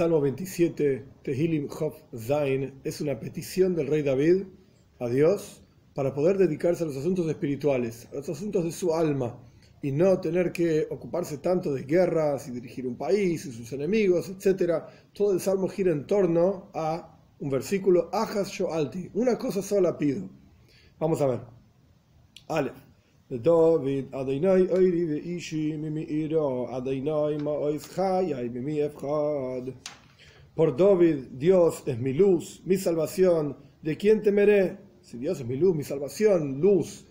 Salmo 27, Tehilim Hof Zain, es una petición del rey David a Dios para poder dedicarse a los asuntos espirituales, a los asuntos de su alma, y no tener que ocuparse tanto de guerras y dirigir un país y sus enemigos, etc. Todo el salmo gira en torno a un versículo, Ajas Shoalti, una cosa sola pido. Vamos a ver. Ale. Por David, Dios es mi luz, mi salvación. ¿De quién temeré? Si Dios es mi luz, mi salvación, luz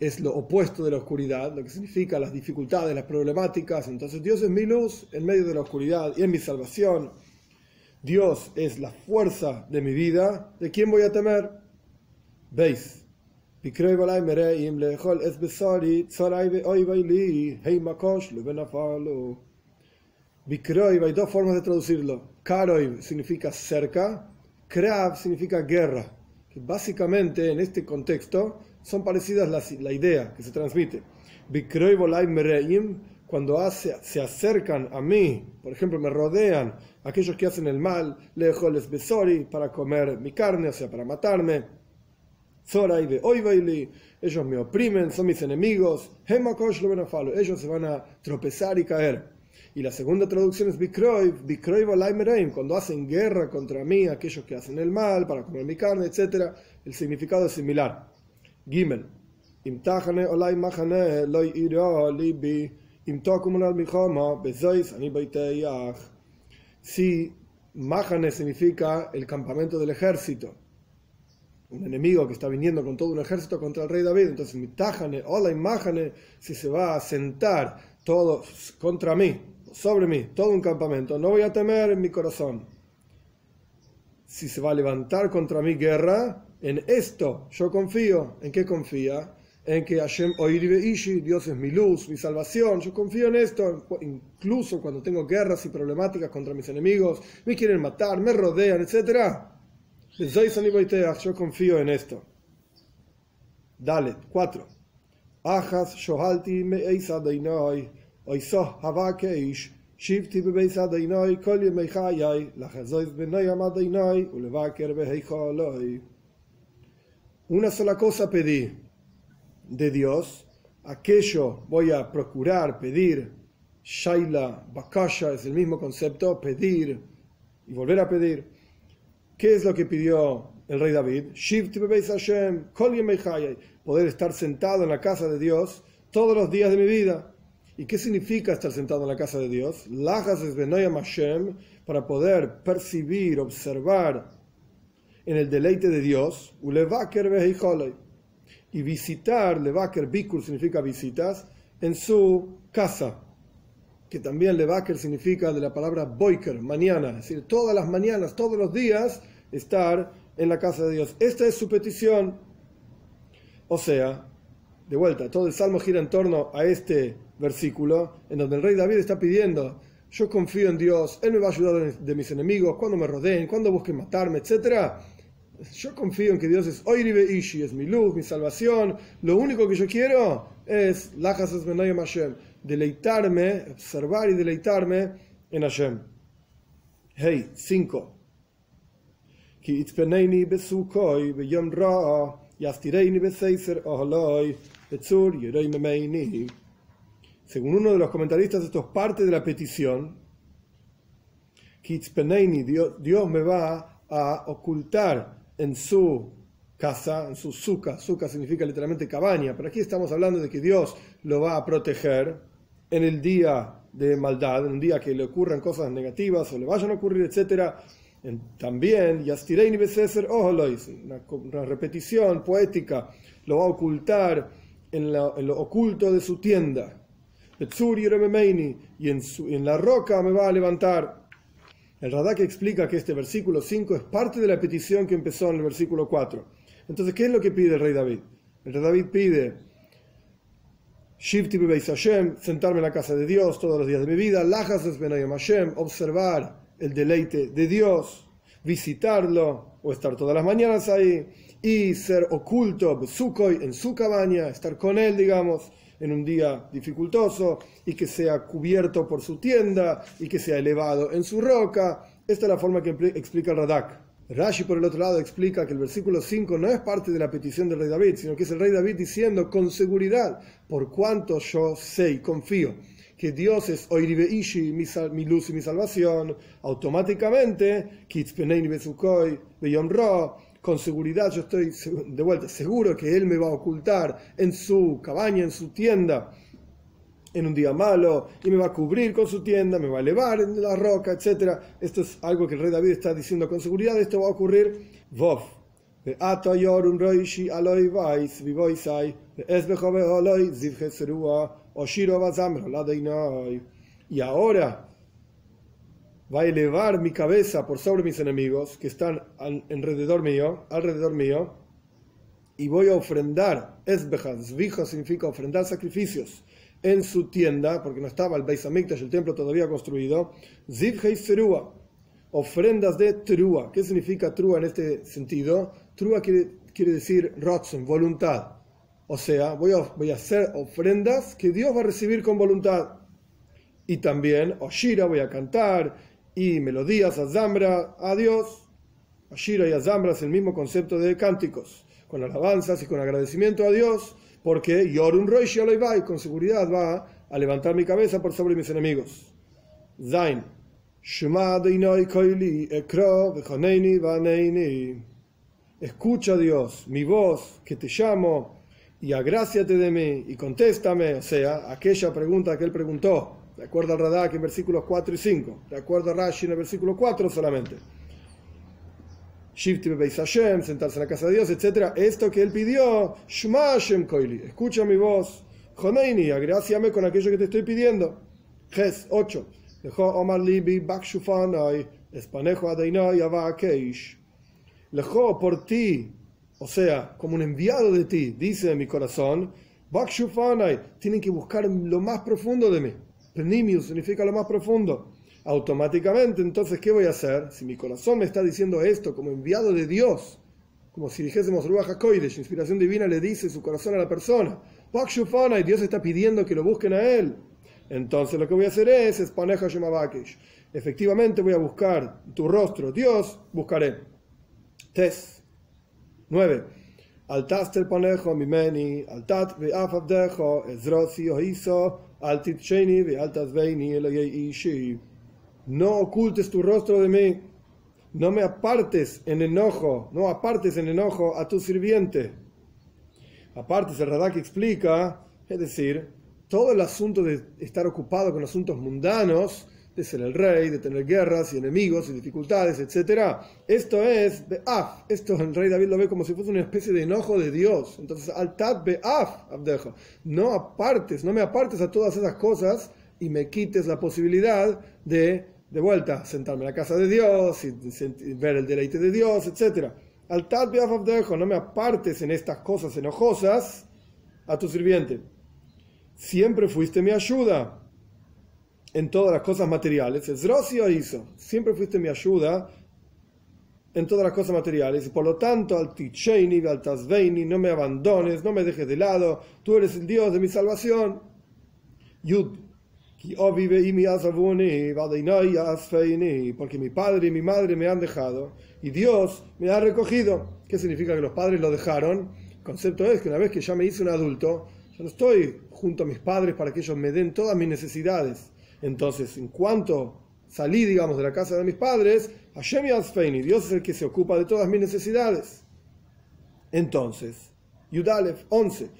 es lo opuesto de la oscuridad, lo que significa las dificultades, las problemáticas. Entonces Dios es mi luz en medio de la oscuridad y es mi salvación. Dios es la fuerza de mi vida. ¿De quién voy a temer? Veis. Bikroiv hay dos formas de traducirlo. Karoiv significa cerca, Krav significa guerra. Básicamente en este contexto son parecidas la, la idea que se transmite. Bikroiv mereim, cuando hace, se acercan a mí, por ejemplo, me rodean aquellos que hacen el mal, lejoles besori, para comer mi carne, o sea, para matarme. Zorai de Oivaili, ellos me oprimen, son mis enemigos, ellos se van a tropezar y caer. Y la segunda traducción es Bikroiv, Bikroiv cuando hacen guerra contra mí, aquellos que hacen el mal para comer mi carne, etc. El significado es similar. Gimel. Imtahane olai machane loy ira libi imtakumunal michama bezois ani Si Mahane significa el campamento del ejército un enemigo que está viniendo con todo un ejército contra el rey David, entonces mi tajane, hola imájane, si se va a sentar todo contra mí, sobre mí, todo un campamento, no voy a temer en mi corazón. Si se va a levantar contra mi guerra, en esto yo confío. ¿En qué confía? En que Hashem Oiribe Ishi, Dios es mi luz, mi salvación. Yo confío en esto, incluso cuando tengo guerras y problemáticas contra mis enemigos, me quieren matar, me rodean, etcétera yo confío en esto. Dale, 4. Ajas shohalti me eisa dainoi, oisoh havakeish, shivti bebeisa dainoi, kol yemei chayai, lachazois benoi amadainoi, ulevaker beheicholoi. Una sola cosa pedí de Dios, aquello voy a procurar, pedir. Shaila, Bakasha es el mismo concepto, pedir y volver a pedir ¿Qué es lo que pidió el rey David? Poder estar sentado en la casa de Dios todos los días de mi vida. ¿Y qué significa estar sentado en la casa de Dios? para poder percibir, observar en el deleite de Dios, y visitar, levaker bikur significa visitas, en su casa, que también levaker significa de la palabra boiker, mañana, es decir, todas las mañanas, todos los días, estar en la casa de Dios. Esta es su petición. O sea, de vuelta, todo el salmo gira en torno a este versículo, en donde el rey David está pidiendo, yo confío en Dios, Él me va a ayudar de mis enemigos, cuando me rodeen, cuando busquen matarme, etc. Yo confío en que Dios es Oiribe Ishi, es mi luz, mi salvación. Lo único que yo quiero es Hashem, deleitarme, observar y deleitarme en Hashem. Hey, 5. Según uno de los comentaristas, esto es parte de la petición. Dios, Dios me va a ocultar en su casa, en su suka. Suka significa literalmente cabaña, pero aquí estamos hablando de que Dios lo va a proteger en el día de maldad, en un día que le ocurran cosas negativas o le vayan a ocurrir, etcétera también, Yastireini Beseser Oholois, una, repetición poética, lo va a ocultar en, lo oculto de su tienda. Y en la roca me va a levantar. El Radak explica que este versículo 5 es parte de la petición que empezó en el versículo 4. Entonces, ¿qué es lo que pide el rey David? El rey David pide Shivti Hashem, sentarme en la casa de Dios todos los días de mi vida, Lajas Hashem, observar el deleite de Dios, visitarlo o estar todas las mañanas ahí y ser oculto en su cabaña, estar con él, digamos, en un día dificultoso y que sea cubierto por su tienda y que sea elevado en su roca Esta es la forma que explica el Radak. Rashi, por el otro lado, explica que el versículo 5 no es parte de la petición del rey David, sino que es el rey David diciendo con seguridad, por cuanto yo sé y confío que Dios es Oiribe Ishi, mi, luz y mi salvación, automáticamente, con seguridad yo estoy de vuelta seguro que Él me va a ocultar en su cabaña, en su tienda, en un día malo, y me va a cubrir con su tienda, me va a elevar en la roca, etc. Esto es algo que el rey David está diciendo con seguridad, esto va a ocurrir. Vov. Y ahora va a elevar mi cabeza por sobre mis enemigos que están alrededor mío, alrededor mío, y voy a ofrendar, esbejas, zvijo significa ofrendar sacrificios en su tienda, porque no estaba el Beis el templo todavía construido, zivhei serúa, ofrendas de trua. ¿Qué significa trua en este sentido? Trua quiere, quiere decir rotzen, voluntad. O sea, voy a, hacer ofrendas que Dios va a recibir con voluntad. Y también Oshira voy a cantar y melodías a Zambra a Dios. Oshira y Zambra es el mismo concepto de cánticos, con alabanzas y con agradecimiento a Dios, porque Yorun Roish y con seguridad va a levantar mi cabeza por sobre mis enemigos. Zain. Escucha Dios mi voz que te llamo y agráciate de mí y contéstame, o sea, aquella pregunta que él preguntó, de acuerdo al Radak en versículos 4 y 5, de acuerdo a Rashi en el versículo 4 solamente. Shifti Beis Hashem, sentarse en la casa de Dios, etc. Esto que él pidió, Shma Hashem Koili, escucha mi voz, Joneini, agráciame con aquello que te estoy pidiendo. Ges 8. Lejo Omar Libi Bakshufanai, Espanejo Adeinai Avakeish. Lejo por ti o sea, como un enviado de ti, dice mi corazón, tienen que buscar lo más profundo de mí. Pnimius significa lo más profundo. Automáticamente, entonces, ¿qué voy a hacer? Si mi corazón me está diciendo esto como enviado de Dios, como si dijésemos Ruach inspiración divina le dice su corazón a la persona, y Dios está pidiendo que lo busquen a él. Entonces lo que voy a hacer es, Efectivamente voy a buscar tu rostro, Dios, buscaré. Tes. 9. Altaster panejo mimeni, altat ve'af abdejo, ezrosi ohiso, altit sheni ve'altas veini ishi. No ocultes tu rostro de mí, no me apartes en enojo, no apartes en enojo a tu sirviente. Aparte, el Radak explica, es decir, todo el asunto de estar ocupado con asuntos mundanos, de ser el rey, de tener guerras y enemigos y dificultades, etc. Esto es Be'af. Esto el rey David lo ve como si fuese una especie de enojo de Dios. Entonces, Altat Be'af, Abdejo. No apartes, no me apartes a todas esas cosas y me quites la posibilidad de, de vuelta, sentarme en la casa de Dios y, ver el deleite de Dios, etc. Altat Be'af, Abdejo. No me apartes en estas cosas enojosas a tu sirviente. Siempre fuiste mi ayuda en todas las cosas materiales. Es hizo. Siempre fuiste mi ayuda en todas las cosas materiales. Por lo tanto, al Ticheini, al Tasveini, no me abandones, no me dejes de lado. Tú eres el Dios de mi salvación. Yud. Porque mi padre y mi madre me han dejado y Dios me ha recogido. ¿Qué significa que los padres lo dejaron? El concepto es que una vez que ya me hice un adulto, ya no estoy junto a mis padres para que ellos me den todas mis necesidades entonces, en cuanto salí, digamos, de la casa de mis padres, Hashem Yazfeini, Dios es el que se ocupa de todas mis necesidades. Entonces, Yudalef 11.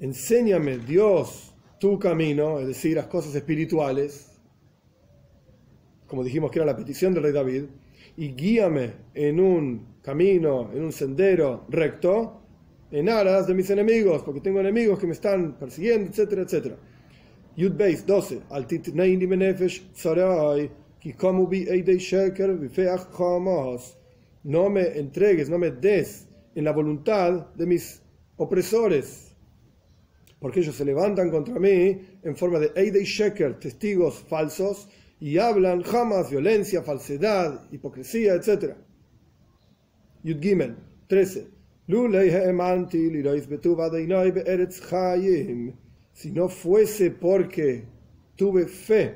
Enséñame, Dios, tu camino, es decir, las cosas espirituales, como dijimos que era la petición del rey David, y guíame en un camino, en un sendero recto, en aras de mis enemigos, porque tengo enemigos que me están persiguiendo, etcétera, etcétera. Yud Beis 12. Al titneini benefesh tzarai, ki komu bi eidei sheker vifeach chamos. No me entregues, no me des en la voluntad de mis opresores, porque ellos se levantan contra mí en forma de eidei sheker, testigos falsos, y hablan jamás violencia, falsedad, hipocresía, etc. Yud Gimel 13. Si no fuese porque tuve fe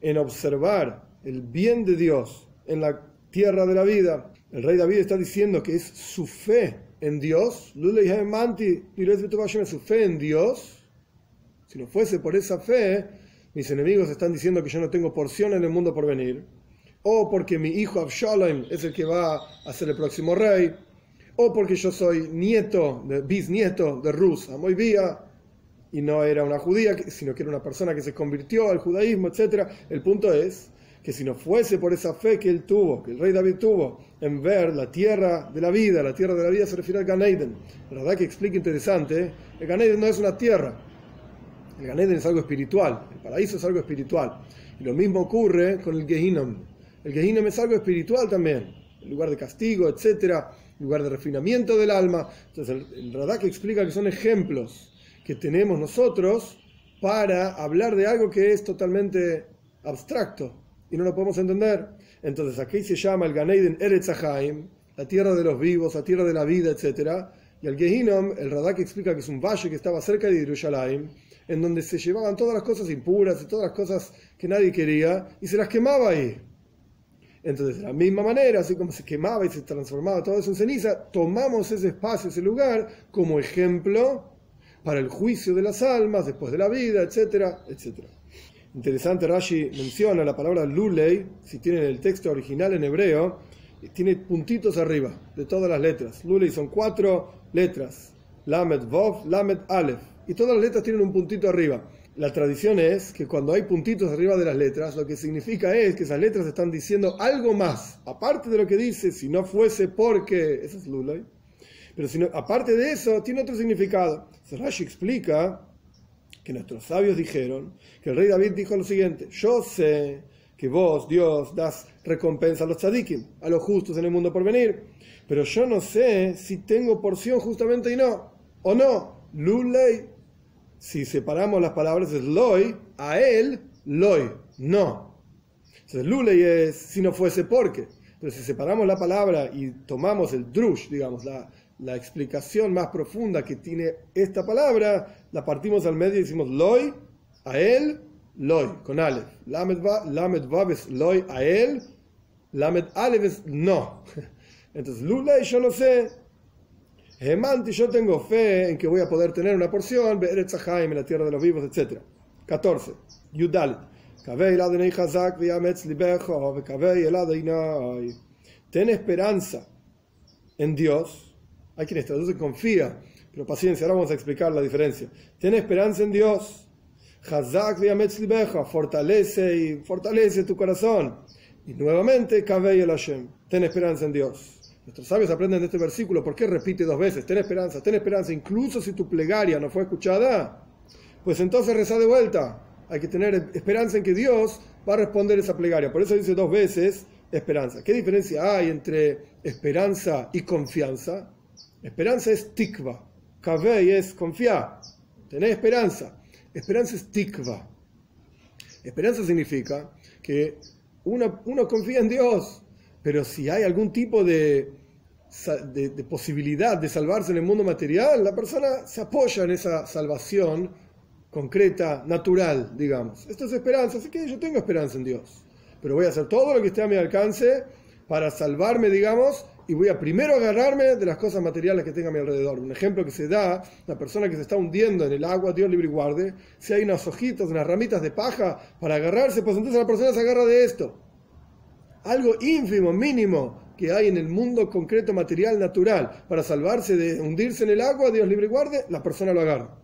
en observar el bien de Dios en la tierra de la vida, el rey David está diciendo que es su fe en Dios, su fe en Dios, si no fuese por esa fe, mis enemigos están diciendo que yo no tengo porción en el mundo por venir, o porque mi hijo Absalom es el que va a ser el próximo rey, o porque yo soy nieto, bisnieto de Rus Amoibía, y no era una judía, sino que era una persona que se convirtió al judaísmo, etc. El punto es que si no fuese por esa fe que él tuvo, que el rey David tuvo, en ver la tierra de la vida, la tierra de la vida se refiere al Ganeiden. La verdad que explica interesante, ¿eh? el Ganeiden no es una tierra, el Ganeiden es algo espiritual, el paraíso es algo espiritual. Y lo mismo ocurre con el Gehinnom. El Gehinnom es algo espiritual también, el lugar de castigo, etcétera, lugar de refinamiento del alma. Entonces el, el que explica que son ejemplos que tenemos nosotros para hablar de algo que es totalmente abstracto, y no lo podemos entender. Entonces aquí se llama el Ganeiden Eretz la tierra de los vivos, la tierra de la vida, etc. Y el Gehinom, el Radak explica que es un valle que estaba cerca de Jerusalén, en donde se llevaban todas las cosas impuras y todas las cosas que nadie quería, y se las quemaba ahí. Entonces, de la misma manera, así como se quemaba y se transformaba todo eso en ceniza, tomamos ese espacio, ese lugar, como ejemplo para el juicio de las almas después de la vida, etcétera, etcétera. Interesante, Rashi menciona la palabra lulei, si tienen el texto original en hebreo, tiene puntitos arriba de todas las letras. Lulei son cuatro letras, Lamed Vov, Lamed Aleph, y todas las letras tienen un puntito arriba. La tradición es que cuando hay puntitos arriba de las letras, lo que significa es que esas letras están diciendo algo más, aparte de lo que dice, si no fuese porque, eso es Lulei, pero aparte de eso, tiene otro significado. Rashi explica que nuestros sabios dijeron, que el rey David dijo lo siguiente, yo sé que vos, Dios, das recompensa a los tzadikim, a los justos en el mundo por venir, pero yo no sé si tengo porción justamente y no, o no, lulei, si separamos las palabras es loy, a él, loy, no. Entonces lulei es si no fuese porque, pero si separamos la palabra y tomamos el drush, digamos, la, la explicación más profunda que tiene esta palabra, la partimos al medio y decimos loy, a él, loy, con Aleph. Lamed Vav es loy, a él, Lamed Aleph es no. Entonces, Lulay, yo no sé. Hemanti, yo tengo fe en que voy a poder tener una porción, en la tierra de los vivos, etc. 14. Yudalit. Ten esperanza en Dios hay quienes traducen confía, pero paciencia, ahora vamos a explicar la diferencia. Ten esperanza en Dios. Hazak fortalece y fortalece tu corazón. Y nuevamente, el Hashem, ten esperanza en Dios. Nuestros sabios aprenden de este versículo, ¿por qué repite dos veces? Ten esperanza, ten esperanza, incluso si tu plegaria no fue escuchada, pues entonces reza de vuelta. Hay que tener esperanza en que Dios va a responder esa plegaria. Por eso dice dos veces esperanza. ¿Qué diferencia hay entre esperanza y confianza? Esperanza es tikva. Kavei es confiar. Tener esperanza. Esperanza es tikva. Esperanza significa que uno, uno, confía en Dios, pero si hay algún tipo de, posibilidad de salvarse en el mundo material, la persona se apoya en esa salvación concreta, natural, digamos. Esto es esperanza, así que yo tengo esperanza en Dios, pero voy a hacer todo lo que esté a mi alcance para salvarme, digamos, y voy a primero agarrarme de las cosas materiales que tenga a mi alrededor. Un ejemplo que se da, la persona que se está hundiendo en el agua, Dios libre y guarde, si hay unas hojitas, unas ramitas de paja para agarrarse, pues entonces la persona se agarra de esto. Algo ínfimo, mínimo, que hay en el mundo concreto, material, natural, para salvarse de hundirse en el agua, Dios libre y guarde, la persona lo agarra.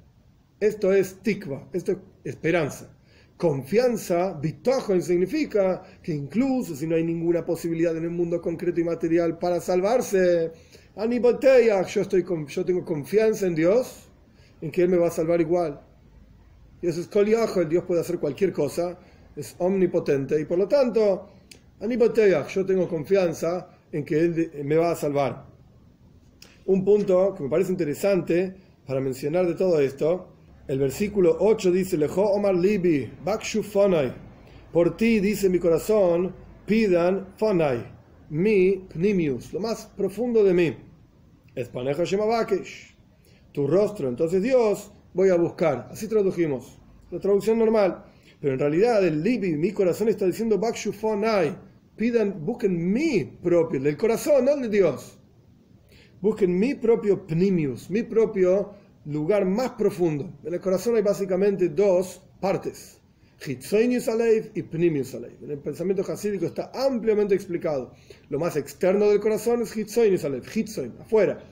Esto es tikva, esto es esperanza. Confianza, bitajon, significa que incluso si no hay ninguna posibilidad en el mundo concreto y material para salvarse, yo, estoy, yo tengo confianza en Dios, en que Él me va a salvar igual. Y eso es el Dios puede hacer cualquier cosa, es omnipotente y por lo tanto, yo tengo confianza en que Él me va a salvar. Un punto que me parece interesante para mencionar de todo esto el versículo 8 dice, Lejo Omar Libi, Bakshu Fonai. Por ti, dice mi corazón, pidan Fonai, mi Pnimius, lo más profundo de mí. Espaneja Shemabakesh. Tu rostro, entonces Dios, voy a buscar. Así tradujimos. La traducción normal. Pero en realidad el Libi, mi corazón está diciendo Bakshufonai. Pidan, busquen mi propio, del corazón, no de Dios. Busquen mi propio Pnimius, mi propio lugar más profundo. En el corazón hay básicamente dos partes. Hitzoinius Aleif y Pnimius Aleif. En el pensamiento hasídico está ampliamente explicado. Lo más externo del corazón es Hitzoinius Aleif, Hitzoin, afuera.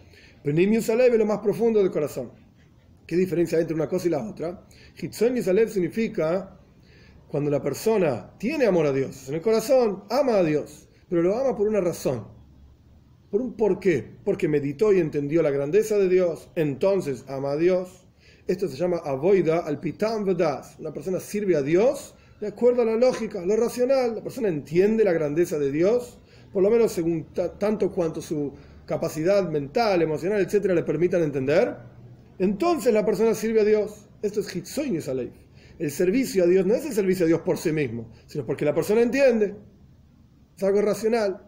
Pnimius Aleif es lo más profundo del corazón. ¿Qué diferencia hay entre una cosa y la otra? Hitzoinius Aleif significa cuando la persona tiene amor a Dios. En el corazón ama a Dios, pero lo ama por una razón. ¿Por un por qué? Porque meditó y entendió la grandeza de Dios, entonces ama a Dios esto se llama avoida al pitam vedas. Una persona sirve a Dios de acuerdo a la lógica, lo racional. La persona entiende la grandeza de Dios, por lo menos según tanto cuanto su capacidad mental, emocional, etcétera, le permitan entender. Entonces la persona sirve a Dios. Esto es hitzoin ley. El servicio a Dios no es el servicio a Dios por sí mismo, sino porque la persona entiende. Es algo racional.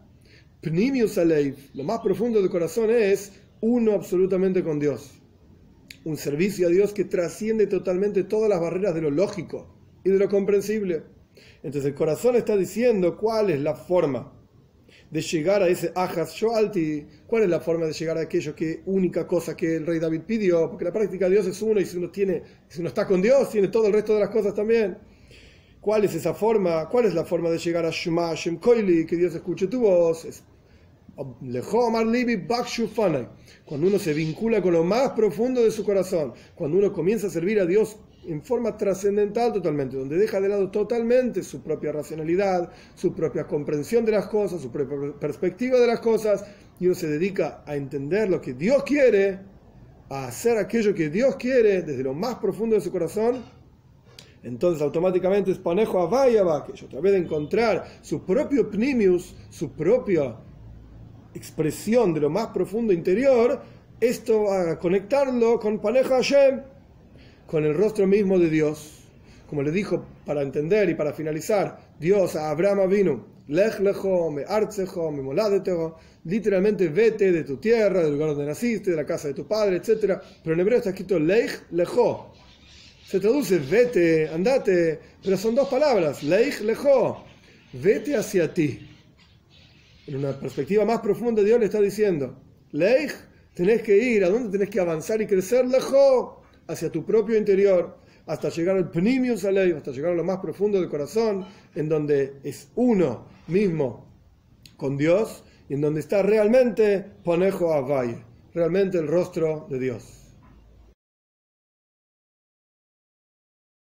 Pnimius Aleif, lo más profundo del corazón es uno absolutamente con Dios un servicio a Dios que trasciende totalmente todas las barreras de lo lógico y de lo comprensible. Entonces el corazón está diciendo cuál es la forma de llegar a ese Ajas Shoalti, cuál es la forma de llegar a aquello que única cosa que el rey David pidió, porque la práctica de Dios es uno y si uno, tiene, si uno está con Dios, tiene todo el resto de las cosas también. ¿Cuál es esa forma? ¿Cuál es la forma de llegar a Shema Shem Koili, que Dios escuche tu voz? Cuando uno se vincula con lo más profundo de su corazón, cuando uno comienza a servir a Dios en forma trascendental totalmente, donde deja de lado totalmente su propia racionalidad, su propia comprensión de las cosas, su propia perspectiva de las cosas, y uno se dedica a entender lo que Dios quiere, a hacer aquello que Dios quiere desde lo más profundo de su corazón, entonces automáticamente es panejo a vaya que otra vez de encontrar su propio pnimius, su propia expresión de lo más profundo interior, esto va a conectarlo con Paneja Hashem, con el rostro mismo de Dios. Como le dijo para entender y para finalizar, Dios a Abraham vino, lech lecho, me artzejo, me moladetero, literalmente vete de tu tierra, del lugar donde naciste, de la casa de tu padre, etc. Pero en hebreo está escrito lech lejo. Se traduce vete, andate, pero son dos palabras, lech lejo, vete hacia ti en una perspectiva más profunda, Dios le está diciendo, Leich, tenés que ir, ¿a dónde tenés que avanzar y crecer? Lejos, hacia tu propio interior, hasta llegar al Pnimius Alei, hasta llegar a lo más profundo del corazón, en donde es uno mismo con Dios y en donde está realmente Ponejo Valle, realmente el rostro de Dios.